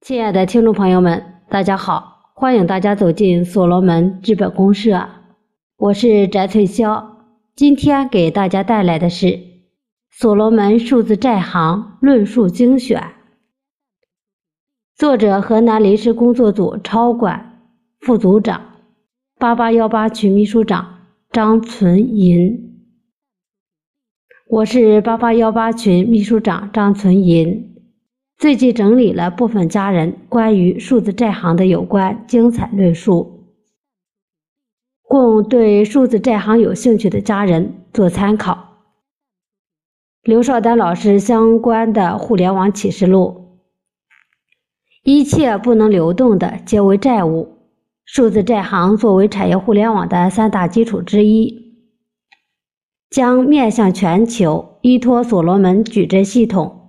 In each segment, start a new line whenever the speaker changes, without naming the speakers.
亲爱的听众朋友们，大家好，欢迎大家走进所罗门资本公社，我是翟翠霄。今天给大家带来的是《所罗门数字债行论述精选》，作者河南临时工作组超管副组长、八八幺八群秘书长张存银。我是八八幺八群秘书长张存银。最近整理了部分家人关于数字债行的有关精彩论述，供对数字债行有兴趣的家人做参考。刘少丹老师相关的互联网启示录：一切不能流动的皆为债务。数字债行作为产业互联网的三大基础之一，将面向全球，依托所罗门矩阵系统。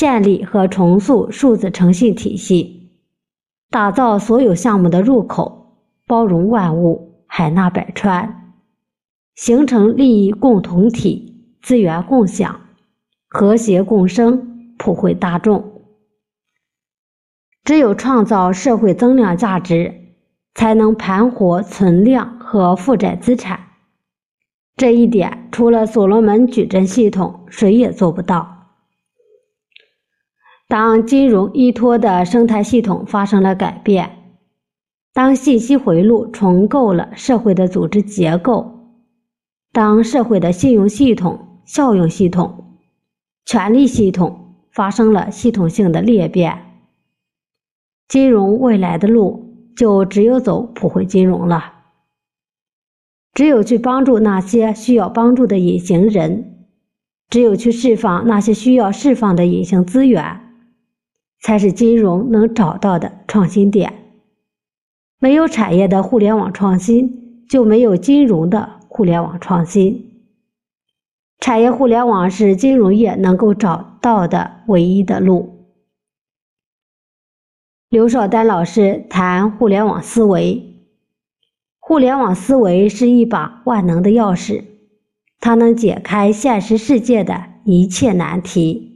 建立和重塑数字诚信体系，打造所有项目的入口，包容万物，海纳百川，形成利益共同体，资源共享，和谐共生，普惠大众。只有创造社会增量价值，才能盘活存量和负债资产。这一点，除了所罗门矩阵系统，谁也做不到。当金融依托的生态系统发生了改变，当信息回路重构了社会的组织结构，当社会的信用系统、效用系统、权力系统发生了系统性的裂变，金融未来的路就只有走普惠金融了。只有去帮助那些需要帮助的隐形人，只有去释放那些需要释放的隐形资源。才是金融能找到的创新点。没有产业的互联网创新，就没有金融的互联网创新。产业互联网是金融业能够找到的唯一的路。刘少丹老师谈互联网思维，互联网思维是一把万能的钥匙，它能解开现实世界的一切难题。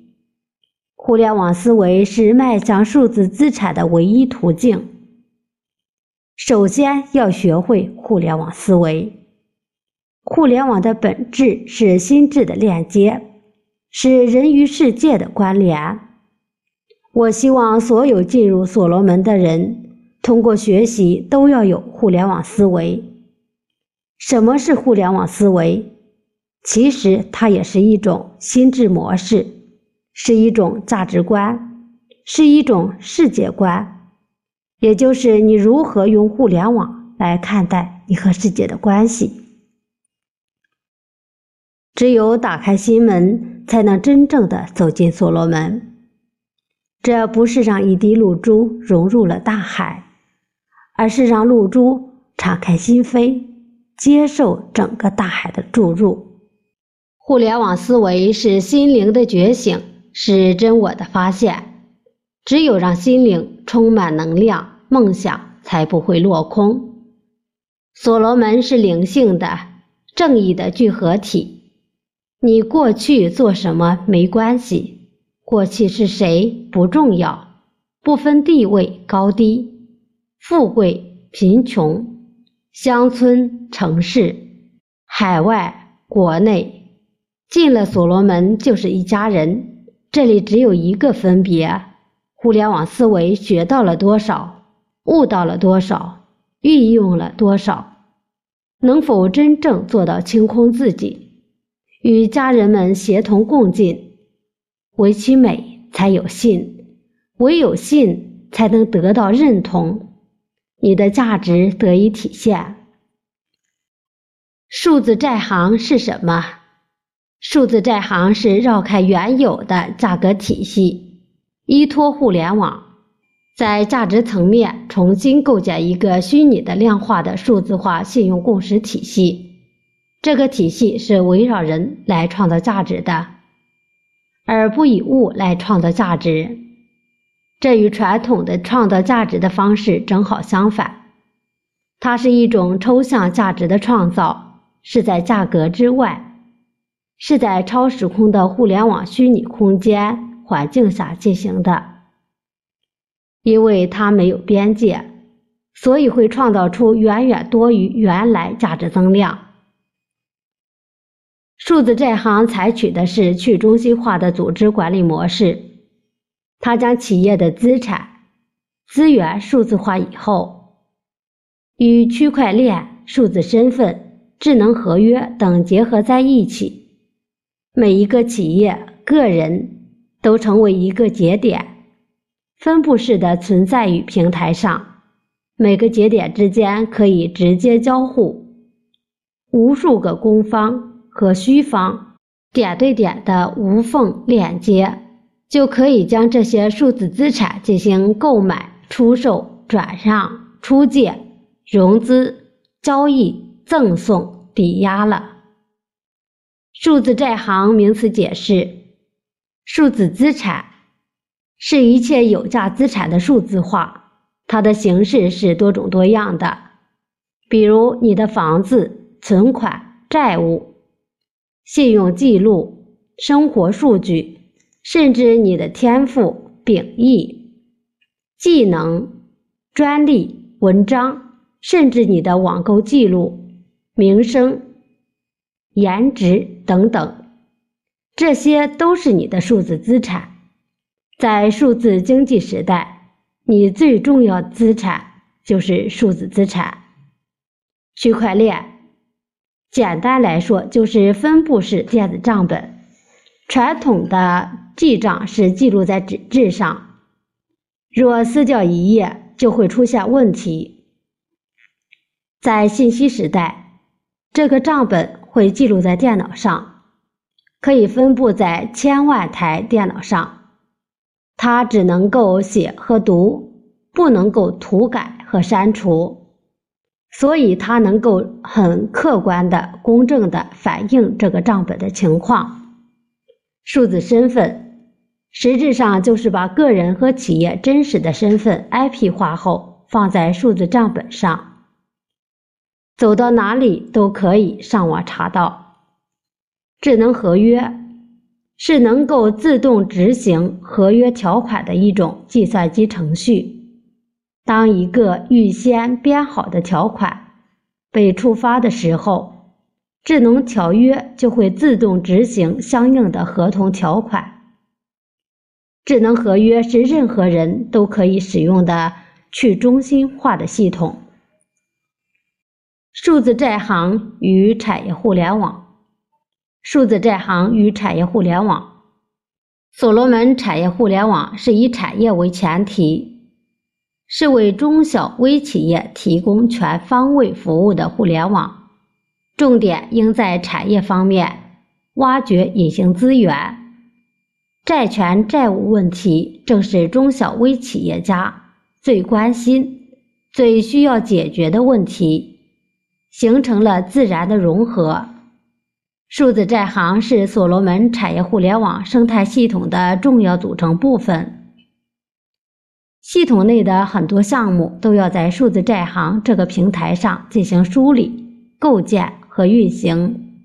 互联网思维是迈向数字资产的唯一途径。首先要学会互联网思维。互联网的本质是心智的链接，是人与世界的关联。我希望所有进入所罗门的人，通过学习都要有互联网思维。什么是互联网思维？其实它也是一种心智模式。是一种价值观，是一种世界观，也就是你如何用互联网来看待你和世界的关系。只有打开心门，才能真正的走进所罗门。这不是让一滴露珠融入了大海，而是让露珠敞开心扉，接受整个大海的注入。互联网思维是心灵的觉醒。是真我的发现，只有让心灵充满能量，梦想才不会落空。所罗门是灵性的、正义的聚合体。你过去做什么没关系，过去是谁不重要，不分地位高低、富贵贫穷、乡村城市、海外国内，进了所罗门就是一家人。这里只有一个分别：互联网思维学到了多少，悟到了多少，运用了多少，能否真正做到清空自己，与家人们协同共进？唯其美，才有信；唯有信，才能得到认同，你的价值得以体现。数字债行是什么？数字债行是绕开原有的价格体系，依托互联网，在价值层面重新构建一个虚拟的量化的数字化信用共识体系。这个体系是围绕人来创造价值的，而不以物来创造价值。这与传统的创造价值的方式正好相反，它是一种抽象价值的创造，是在价格之外。是在超时空的互联网虚拟空间环境下进行的。因为它没有边界，所以会创造出远远多于原来价值增量。数字债行采取的是去中心化的组织管理模式，它将企业的资产、资源数字化以后，与区块链、数字身份、智能合约等结合在一起，每一个企业、个人都成为一个节点。分布式的存在于平台上，每个节点之间可以直接交互，无数个供方和需方点对点的无缝链接，就可以将这些数字资产进行购买、出售、转让、出借、融资、交易、赠送、抵押了。数字债行名词解释：数字资产。是一切有价资产的数字化，它的形式是多种多样的，比如你的房子、存款、债务、信用记录、生活数据，甚至你的天赋、秉义、技能、专利、文章，甚至你的网购记录、名声、颜值等等，这些都是你的数字资产。在数字经济时代，你最重要资产就是数字资产。区块链，简单来说就是分布式电子账本。传统的记账是记录在纸质上，若撕掉一页，就会出现问题。在信息时代，这个账本会记录在电脑上，可以分布在千万台电脑上。它只能够写和读，不能够涂改和删除，所以它能够很客观的、公正的反映这个账本的情况。数字身份实质上就是把个人和企业真实的身份 IP 化后放在数字账本上，走到哪里都可以上网查到。智能合约。是能够自动执行合约条款的一种计算机程序。当一个预先编好的条款被触发的时候，智能条约就会自动执行相应的合同条款。智能合约是任何人都可以使用的去中心化的系统。数字债行与产业互联网。数字债行与产业互联网，所罗门产业互联网是以产业为前提，是为中小微企业提供全方位服务的互联网，重点应在产业方面挖掘隐形资源。债权债务问题正是中小微企业家最关心、最需要解决的问题，形成了自然的融合。数字债行是所罗门产业互联网生态系统的重要组成部分。系统内的很多项目都要在数字债行这个平台上进行梳理、构建和运行，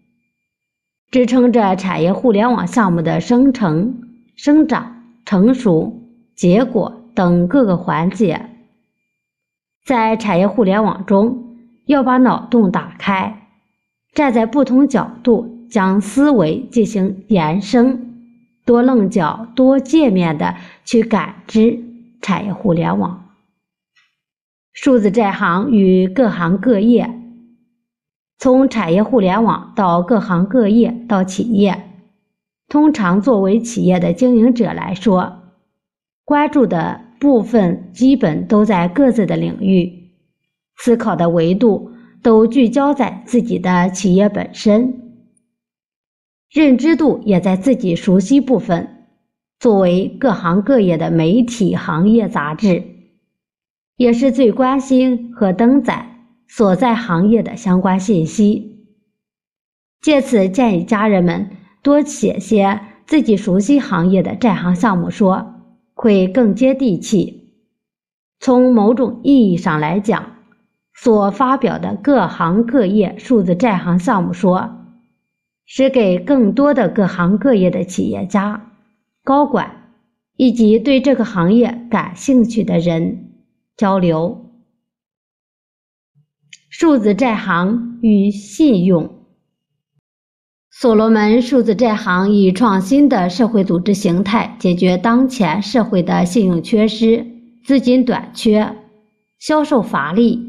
支撑着产业互联网项目的生成、生长、成熟、结果等各个环节。在产业互联网中，要把脑洞打开，站在不同角度。将思维进行延伸，多棱角、多界面的去感知产业互联网。数字债行与各行各业，从产业互联网到各行各业到企业，通常作为企业的经营者来说，关注的部分基本都在各自的领域，思考的维度都聚焦在自己的企业本身。认知度也在自己熟悉部分。作为各行各业的媒体行业杂志，也是最关心和登载所在行业的相关信息。借此建议家人们多写些自己熟悉行业的债行项目说，会更接地气。从某种意义上来讲，所发表的各行各业数字债行项目说。是给更多的各行各业的企业家、高管以及对这个行业感兴趣的人交流。数字债行与信用。所罗门数字债行以创新的社会组织形态，解决当前社会的信用缺失、资金短缺、销售乏力、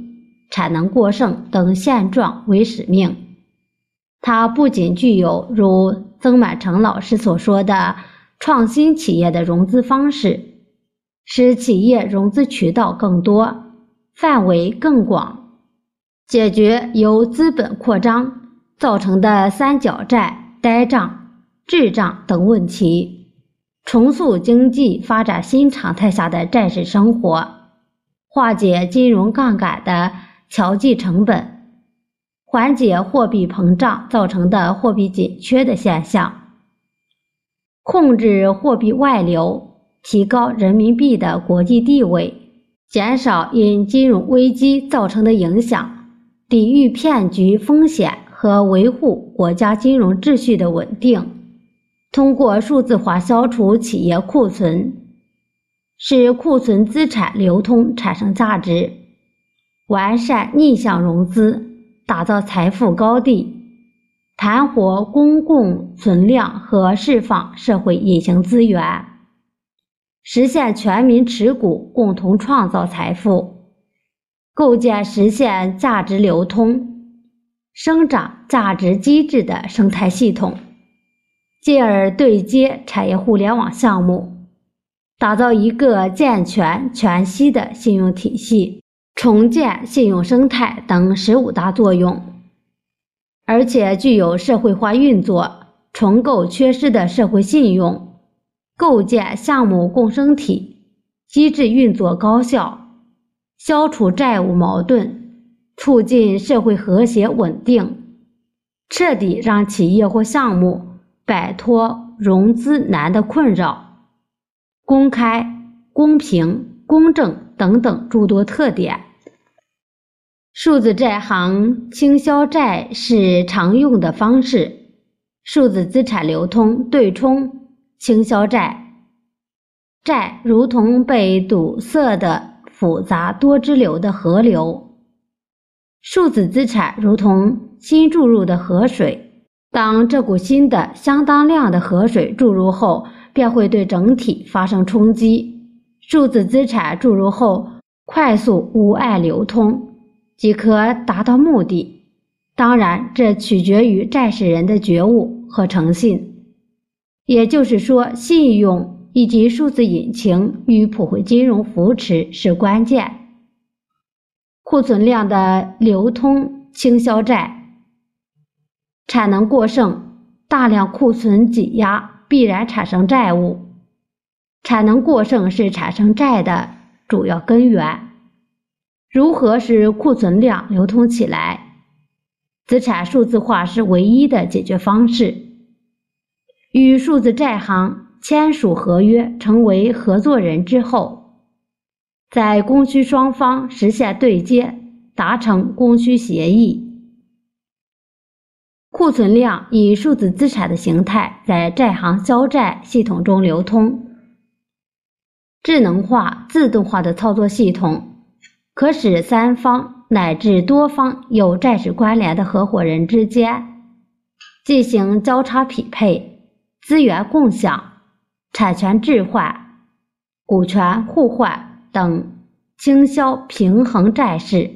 产能过剩等现状为使命。它不仅具有如曾满成老师所说的创新企业的融资方式，使企业融资渠道更多、范围更广，解决由资本扩张造成的三角债、呆账、滞账等问题，重塑经济发展新常态下的债市生活，化解金融杠杆的调剂成本。缓解货币膨胀造成的货币紧缺的现象，控制货币外流，提高人民币的国际地位，减少因金融危机造成的影响，抵御骗局风险和维护国家金融秩序的稳定。通过数字化消除企业库存，使库存资产流通产生价值，完善逆向融资。打造财富高地，盘活公共存量和释放社会隐形资源，实现全民持股，共同创造财富，构建实现价值流通、生长价值机制的生态系统，进而对接产业互联网项目，打造一个健全全息的信用体系。重建信用生态等十五大作用，而且具有社会化运作、重构缺失的社会信用、构建项目共生体、机制运作高效、消除债务矛盾、促进社会和谐稳定、彻底让企业或项目摆脱融资难的困扰、公开、公平、公正等等诸多特点。数字债行倾销债是常用的方式，数字资产流通对冲倾销债，债如同被堵塞的复杂多支流的河流，数字资产如同新注入的河水，当这股新的相当量的河水注入后，便会对整体发生冲击。数字资产注入后，快速无碍流通。即可达到目的。当然，这取决于债市人的觉悟和诚信。也就是说，信用以及数字引擎与普惠金融扶持是关键。库存量的流通倾销债，产能过剩，大量库存挤压必然产生债务。产能过剩是产生债的主要根源。如何使库存量流通起来？资产数字化是唯一的解决方式。与数字债行签署合约，成为合作人之后，在供需双方实现对接，达成供需协议，库存量以数字资产的形态在债行销债系统中流通。智能化、自动化的操作系统。可使三方乃至多方有债市关联的合伙人之间进行交叉匹配、资源共享、产权置换、股权互换等倾销平衡债市。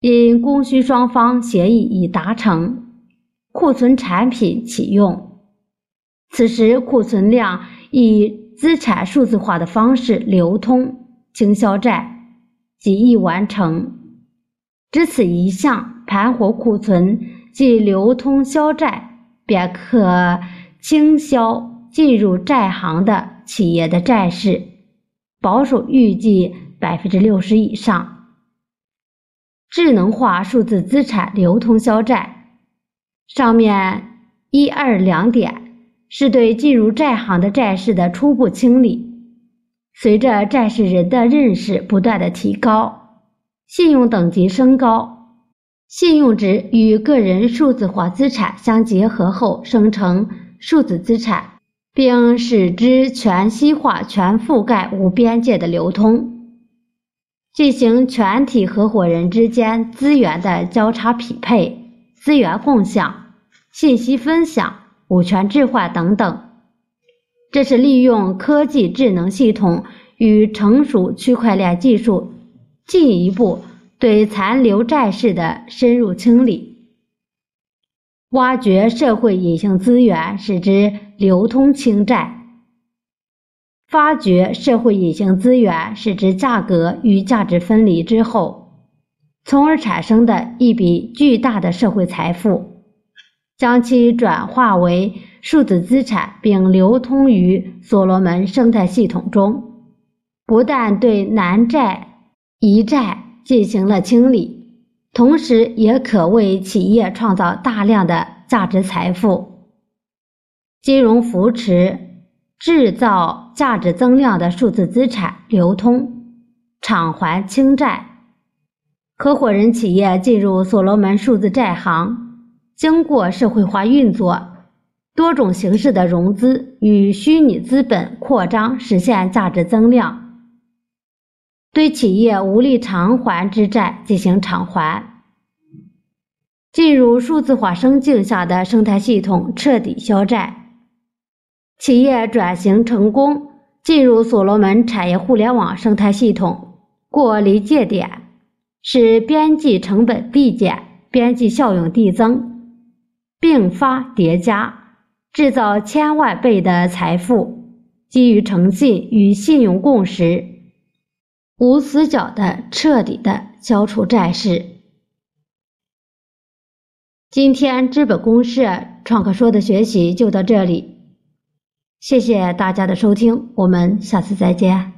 因供需双方协议已达成，库存产品启用，此时库存量以资产数字化的方式流通倾销债。即易完成，只此一项盘活库存即流通销债，便可倾销进入债行的企业的债市，保守预计百分之六十以上。智能化数字资产流通销债，上面一二两点是对进入债行的债市的初步清理。随着债市人的认识不断的提高，信用等级升高，信用值与个人数字化资产相结合后，生成数字资产，并使之全息化、全覆盖、无边界的流通，进行全体合伙人之间资源的交叉匹配、资源共享、信息分享、股权置换等等。这是利用科技智能系统与成熟区块链技术，进一步对残留债市的深入清理。挖掘社会隐形资源，使之流通清债；发掘社会隐形资源，使之价格与价值分离之后，从而产生的一笔巨大的社会财富，将其转化为数字资产，并流通于所罗门生态系统中，不但对南债、遗债进行了清理。同时，也可为企业创造大量的价值财富。金融扶持制造价值增量的数字资产流通，偿还清债。合伙人企业进入所罗门数字债行，经过社会化运作，多种形式的融资与虚拟资本扩张，实现价值增量。对企业无力偿还之债进行偿还，进入数字化生境下的生态系统彻底消债。企业转型成功，进入所罗门产业互联网生态系统，过临界点，使边际成本递减，边际效用递增，并发叠加，制造千万倍的财富，基于诚信与信用共识。无死角的、彻底的消除债市。今天资本公社创客说的学习就到这里，谢谢大家的收听，我们下次再见。